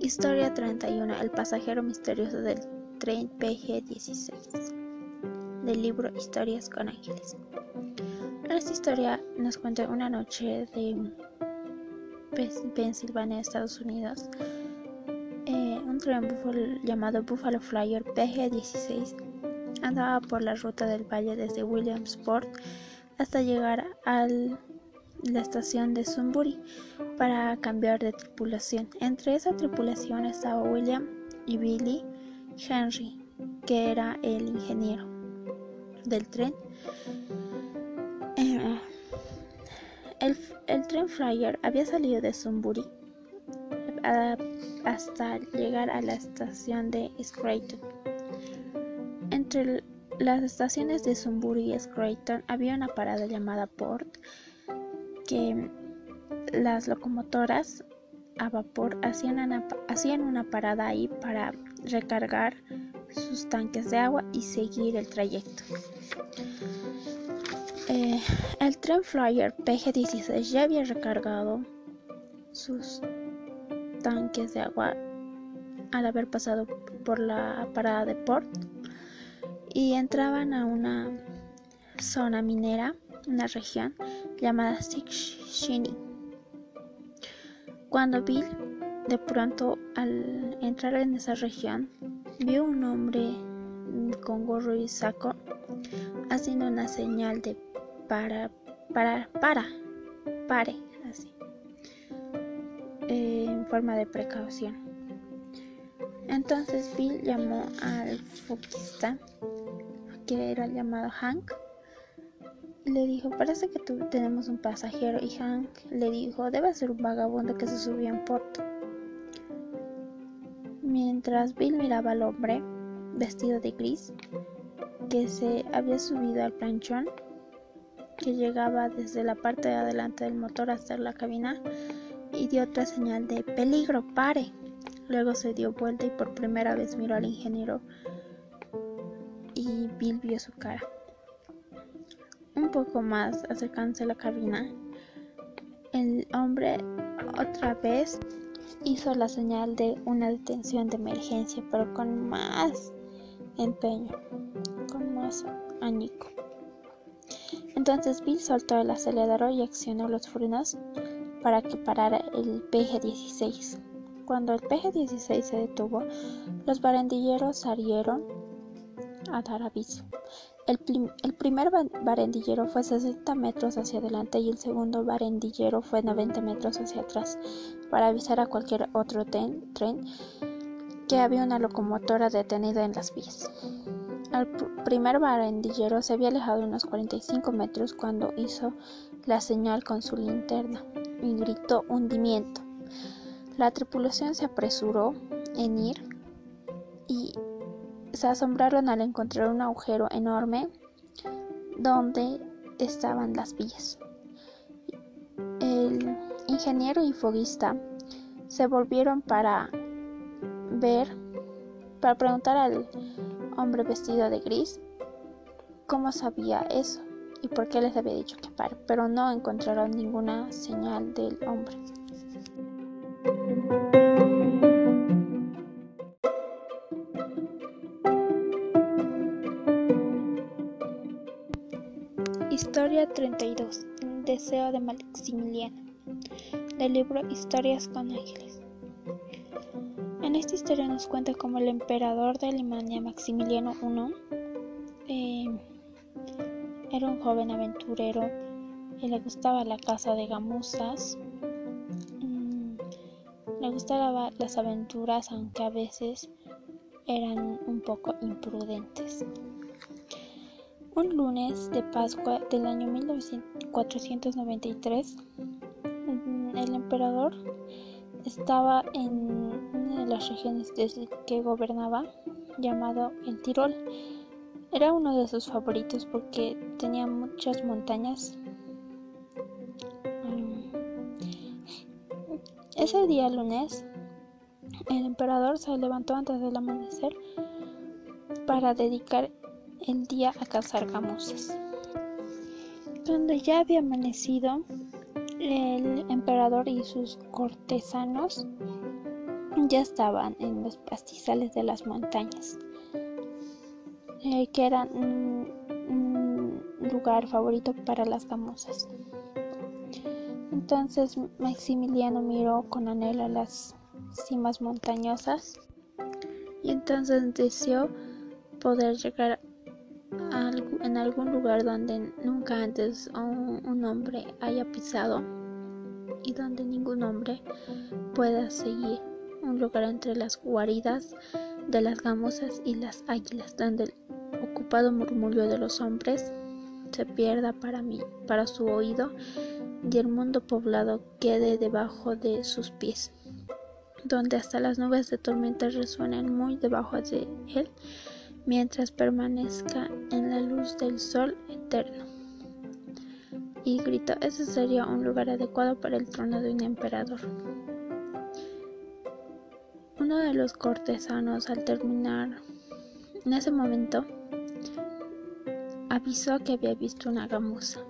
Historia 31. El pasajero misterioso del tren PG-16. Del libro Historias con Ángeles. Esta historia nos cuenta una noche de Pensilvania, Estados Unidos. Eh, un tren llamado Buffalo Flyer PG-16 andaba por la ruta del valle desde Williamsport hasta llegar al la estación de Sunbury para cambiar de tripulación. Entre esa tripulación estaba William y Billy Henry, que era el ingeniero del tren. Eh, el, tren Flyer había salido de Sunbury hasta llegar a la estación de Scranton. Entre las estaciones de Sunbury y Scranton había una parada llamada Port que las locomotoras a vapor hacían una, parada ahí para recargar sus tanques de agua y seguir el trayecto. Eh, el tren Flyer PG-16 ya había recargado sus tanques de agua al haber pasado por la parada de Port y entraban a una zona minera, una región llamada Shini. Cuando Bill de pronto al entrar en esa región vio un hombre con gorro y saco haciendo una señal de para, para, para, pare, así, en forma de precaución. Entonces Bill llamó al foquista, que era llamado Hank, le dijo, parece que tú tenemos un pasajero y Hank le dijo, debe ser un vagabundo que se subió en Porto. Mientras Bill miraba al hombre, vestido de gris, que se había subido al planchón, que llegaba desde la parte de adelante del motor hasta la cabina, y dio otra señal de peligro, pare. Luego se dio vuelta y por primera vez miró al ingeniero y Bill vio su cara poco más acercándose a la cabina. El hombre otra vez hizo la señal de una detención de emergencia, pero con más empeño, con más añico. Entonces Bill soltó el acelerador y accionó los frenos para que parara el PG-16. Cuando el PG-16 se detuvo, los barandilleros salieron a dar aviso. El, primer barandillero fue 60 metros hacia adelante y el segundo barandillero fue 90 metros hacia atrás para avisar a cualquier otro tren que había una locomotora detenida en las vías. El primer barandillero se había alejado unos 45 metros cuando hizo la señal con su linterna y gritó hundimiento. La tripulación se apresuró en ir y se asombraron al encontrar un agujero enorme donde estaban las vías. El ingeniero y foguista se volvieron para ver, para preguntar al hombre vestido de gris cómo sabía eso y por qué les había dicho que pare, pero no encontraron ninguna señal del hombre. Historia 32. Deseo de Maximiliano. Del libro Historias con Ángeles. En esta historia nos cuenta cómo el emperador de Alemania, Maximiliano I, eh, era un joven aventurero y le gustaba la caza de gamuzas. Mm, le gustaban las aventuras, aunque a veces eran un poco imprudentes. Un lunes de Pascua del año 1493, el emperador estaba en una de las regiones desde que gobernaba, llamado el Tirol. Era uno de sus favoritos porque tenía muchas montañas. Mm. Ese día lunes, el emperador se levantó antes del amanecer para dedicar el día a cazar gamuzas. Cuando ya había amanecido, el emperador y sus cortesanos ya estaban en los pastizales de las montañas, eh, que eran un lugar favorito para las gamuzas. Entonces Maximiliano miró con anhelo las cimas montañosas y entonces deseó poder llegar algún lugar donde nunca antes un, hombre haya pisado y donde ningún hombre pueda seguir. Un lugar entre las guaridas de las gamosas y las águilas, donde el ocupado murmullo de los hombres se pierda para mí, para su oído, y el mundo poblado quede debajo de sus pies, donde hasta las nubes de tormenta resuenen muy debajo de él mientras permanezca en la luz del sol eterno. Y gritó, ese sería un lugar adecuado para el trono de un emperador. Uno de los cortesanos al terminar en ese momento avisó que había visto una gamuza.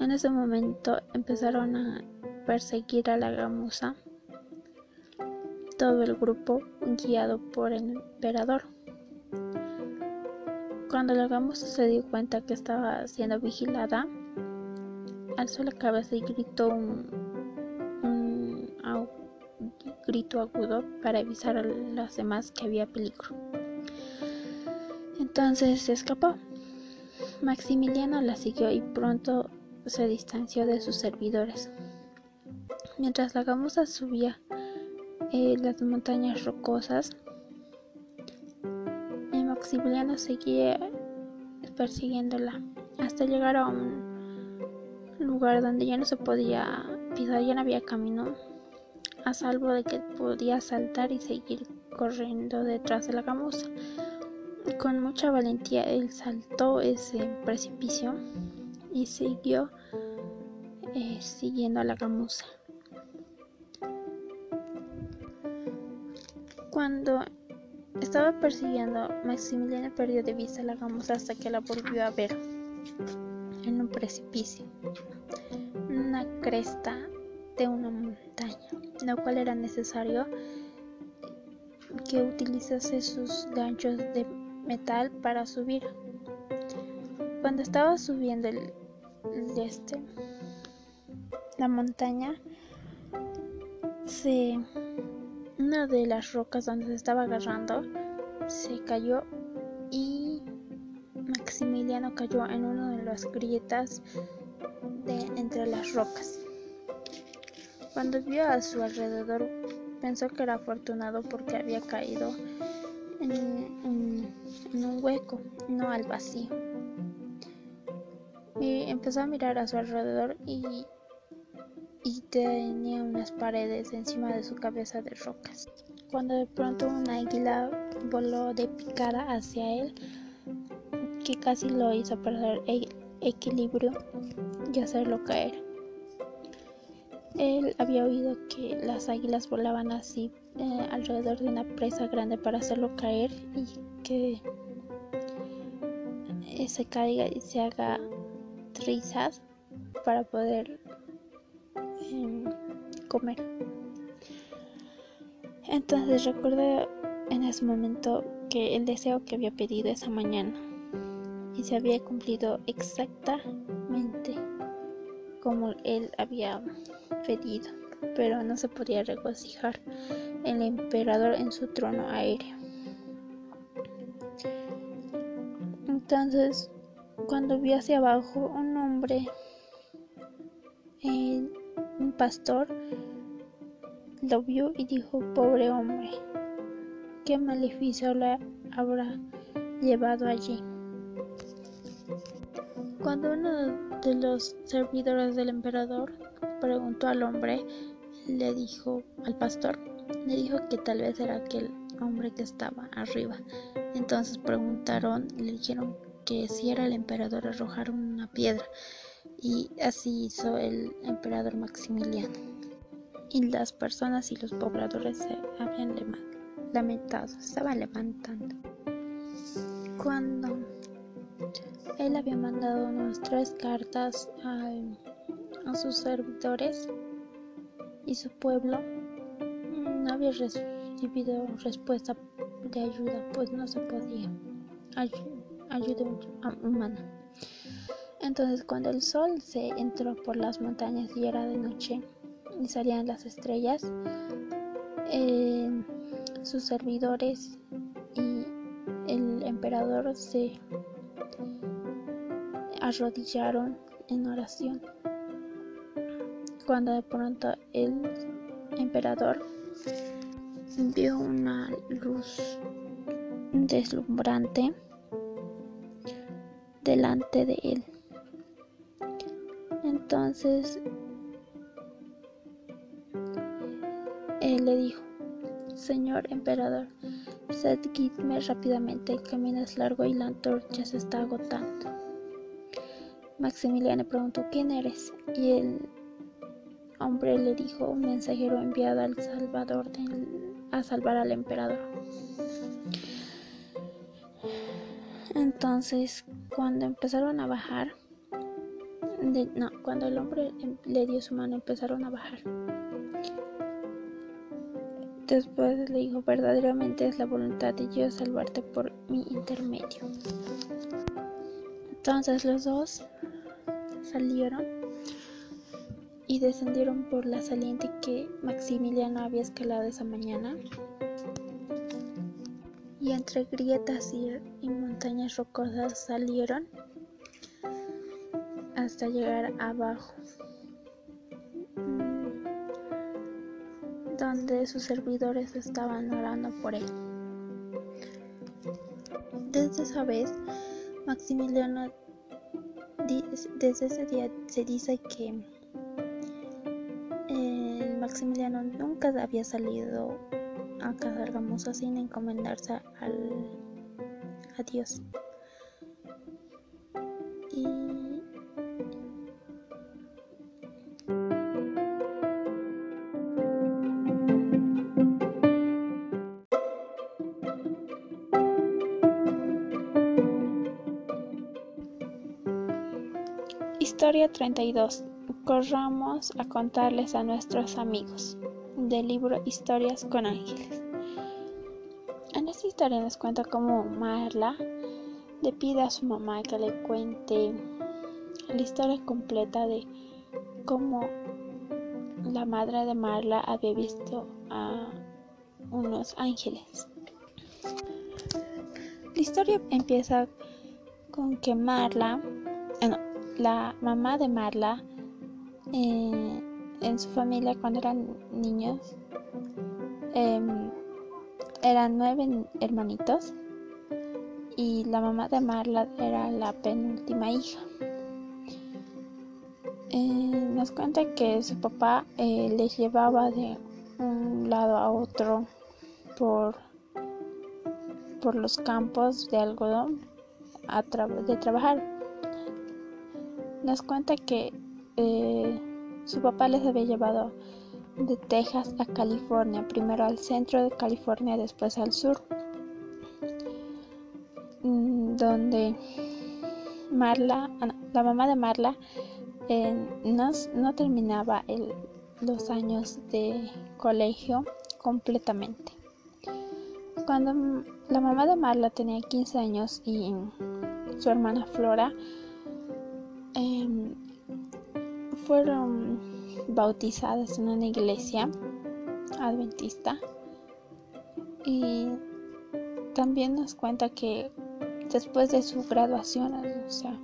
En ese momento empezaron a perseguir a la gamuza todo el grupo guiado por el emperador. Cuando la gamuza se dio cuenta que estaba siendo vigilada, alzó la cabeza y gritó un, grito agudo para avisar a las demás que había peligro. Entonces se escapó. Maximiliano la siguió y pronto se distanció de sus servidores. Mientras la gamuza subía eh, las montañas rocosas, Maximiliano seguía persiguiéndola hasta llegar a un lugar donde ya no se podía pisar, ya no había camino, a salvo de que podía saltar y seguir corriendo detrás de la gamuza. Con mucha valentía él saltó ese precipicio y siguió eh, siguiendo a la gamuza. Cuando estaba persiguiendo, Maximiliano perdió de vista la gamuza hasta que la volvió a ver en un precipicio, una cresta de una montaña, lo cual era necesario que utilizase sus ganchos de metal para subir. Cuando estaba subiendo el, este, la montaña, se una de las rocas donde se estaba agarrando se cayó y Maximiliano cayó en una de las grietas de entre las rocas. Cuando vio a su alrededor pensó que era afortunado porque había caído en, en un hueco, no al vacío. Y empezó a mirar a su alrededor y y tenía unas paredes encima de su cabeza de rocas. Cuando de pronto un águila voló de picada hacia él, que casi lo hizo perder el equilibrio y hacerlo caer. Él había oído que las águilas volaban así eh, alrededor de una presa grande para hacerlo caer y que se caiga y se haga trizas para poder comer. Entonces recuerdo en ese momento que el deseo que había pedido esa mañana y se había cumplido exactamente como él había pedido, pero no se podía regocijar el emperador en su trono aéreo. Entonces, cuando vi hacia abajo un hombre pastor lo vio y dijo, pobre hombre, qué maleficio le habrá llevado allí. Cuando uno de los servidores del emperador preguntó al hombre, le dijo al pastor, le dijo que tal vez era aquel hombre que estaba arriba. Entonces preguntaron, le dijeron que si era el emperador arrojaron una piedra y así hizo el emperador Maximiliano. Y las personas y los pobladores se habían lamentado, estaban levantando. Cuando Él había mandado unas tres cartas a, a sus servidores y su pueblo no había recibido respuesta de ayuda, pues no se podía ayuda humana. Entonces cuando el sol se entró por las montañas y era de noche y salían las estrellas, eh, sus servidores y el emperador se arrodillaron en oración. Cuando de pronto el emperador vio una luz deslumbrante delante de él. Entonces él le dijo, Señor emperador, seguidme rápidamente, el camino es largo y la antorcha se está agotando. Maximiliano preguntó, ¿quién eres? Y el hombre le dijo, un mensajero enviado al Salvador a salvar al emperador. Entonces, cuando empezaron a bajar, no, cuando el hombre le dio su mano, empezaron a bajar. Después le dijo, verdaderamente es la voluntad de Dios salvarte por mi intermedio. Entonces los dos salieron y descendieron por la saliente que Maximiliano había escalado esa mañana. Y entre grietas y, montañas rocosas salieron hasta llegar abajo, donde sus servidores estaban orando por él. Desde esa vez, Maximiliano desde ese día se dice que eh, Maximiliano nunca había salido a cazar sin encomendarse al, a Dios. Historia 32. Corramos a contarles a nuestros amigos. Del libro Historias con Ángeles. En esta historia nos cuenta cómo Marla le pide a su mamá que le cuente la historia completa de cómo la madre de Marla había visto a unos ángeles. La historia empieza con que Marla, la mamá de Marla eh, en su familia cuando eran niños em, eran nueve hermanitos y la mamá de Marla era la penúltima hija. Eh, nos cuenta que su papá eh, les llevaba de un lado a otro por, por los campos de algodón a de trabajar nos cuenta que eh, su papá les había llevado de Texas a California, primero al centro de California, después al sur, mm, donde Marla, la mamá de Marla, eh, no, terminaba los años de colegio completamente. Cuando la mamá de Marla tenía 15 años y su hermana Flora fueron bautizadas en una iglesia adventista y también nos cuenta que después de su graduación, o sea,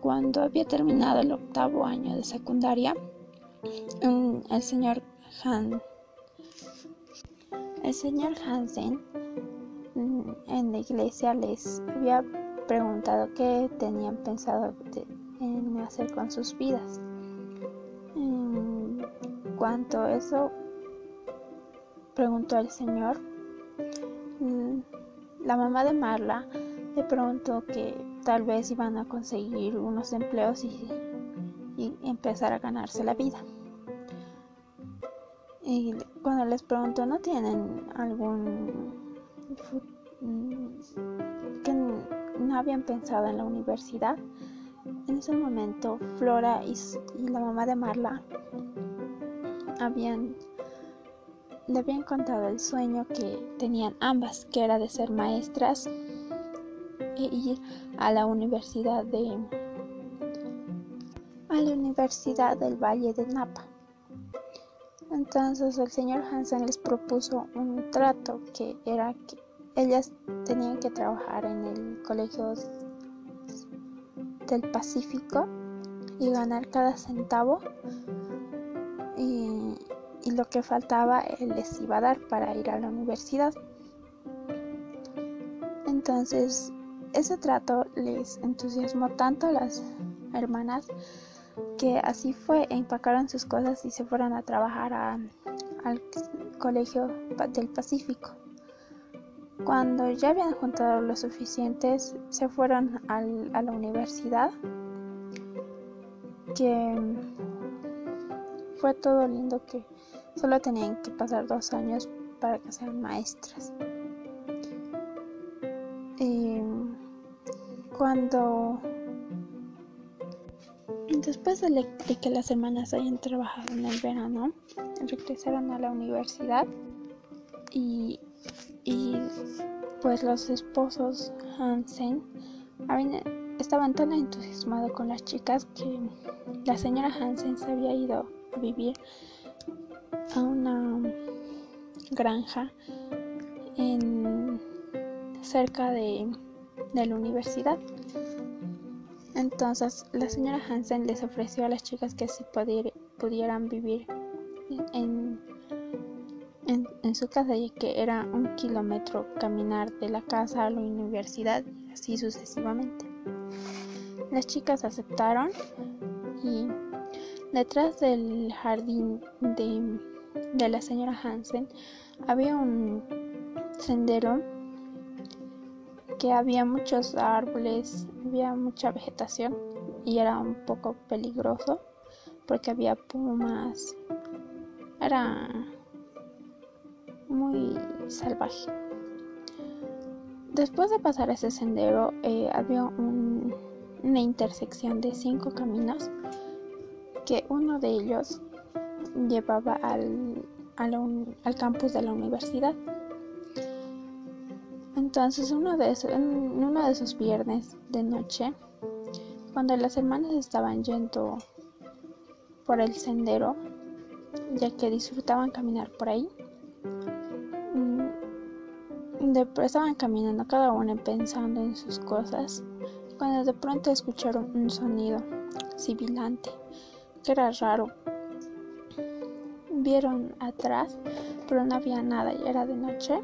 cuando había terminado el octavo año de secundaria, el señor Han, el señor Hansen mm, en la iglesia les había preguntado qué tenían pensado en hacer con sus vidas. Cuanto a eso, preguntó el Señor. Mm, la mamá de Marla le preguntó que tal vez iban a conseguir unos empleos y, empezar a ganarse la vida. Y cuando les preguntó, ¿no tienen algún... no habían pensado en la universidad. En ese momento, Flora y, la mamá de Marla habían, le habían contado el sueño que tenían ambas, que era de ser maestras e ir a la universidad de a la Universidad del Valle de Napa. Entonces el señor Hansen les propuso un trato que era que ellas tenían que trabajar en el colegio del Pacífico y ganar cada centavo y, lo que faltaba él les iba a dar para ir a la universidad. Entonces ese trato les entusiasmó tanto a las hermanas que así fue, empacaron sus cosas y se fueron a trabajar al colegio del Pacífico. Cuando ya habían juntado lo suficientes, se fueron a la universidad, que fue todo lindo que solo tenían que pasar dos años para que sean maestras. Y cuando Después de, que las hermanas hayan trabajado en el verano, regresaron a la universidad y, pues los esposos Hansen estaban tan entusiasmados con las chicas que la señora Hansen se había ido a vivir a una granja en, cerca de la universidad. Entonces la señora Hansen les ofreció a las chicas que si pudieran vivir en, en, su casa, y que era un kilómetro caminar de la casa a la universidad y así sucesivamente. Las chicas aceptaron y detrás del jardín de, de la señora Hansen había un sendero que había muchos árboles, había mucha vegetación y era un poco peligroso porque había pumas. Era muy salvaje. Después de pasar ese sendero eh, había una intersección de cinco caminos que uno de ellos llevaba al, al campus de la universidad. Entonces, uno de, esos, uno de esos viernes de noche, cuando las hermanas estaban yendo por el sendero, ya que disfrutaban caminar por ahí, mm, estaban caminando cada una pensando en sus cosas, cuando de pronto escucharon un sonido sibilante, que era raro. Vieron atrás, pero no había nada, ya era de noche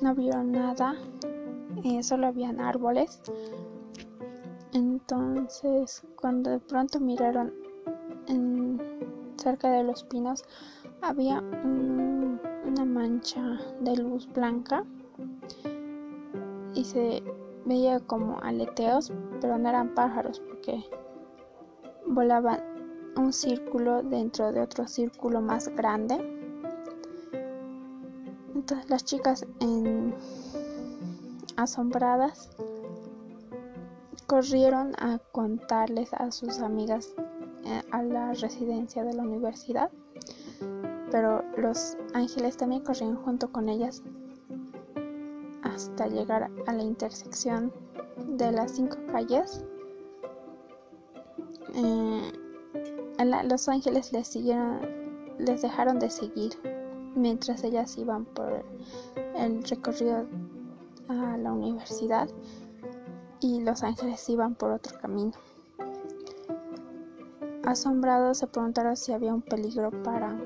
no vieron nada, eh, solo habían árboles. Entonces, cuando de pronto miraron cerca de los pinos, había una mancha de luz blanca y se veía como aleteos, pero no eran pájaros porque volaban un círculo dentro de otro círculo más grande las chicas asombradas corrieron a contarles a sus amigas eh, a la residencia de la universidad, pero los ángeles también corrieron junto con ellas hasta llegar a la intersección de las cinco calles. Eh, los ángeles les siguieron, les dejaron de seguir mientras ellas iban por el recorrido a la universidad y los ángeles iban por otro camino. Asombrados se preguntaron si había un peligro para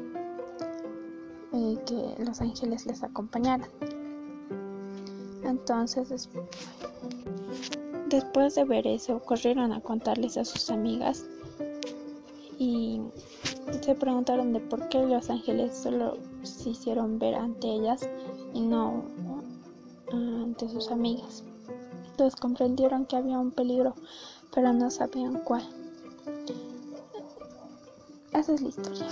eh, que los ángeles les acompañaran. Entonces, después de ver eso, corrieron a contarles a sus amigas y se preguntaron de por qué los ángeles solo se hicieron ver ante ellas y no ante sus amigas. Entonces comprendieron que había un peligro, pero no sabían cuál. Esa es la historia.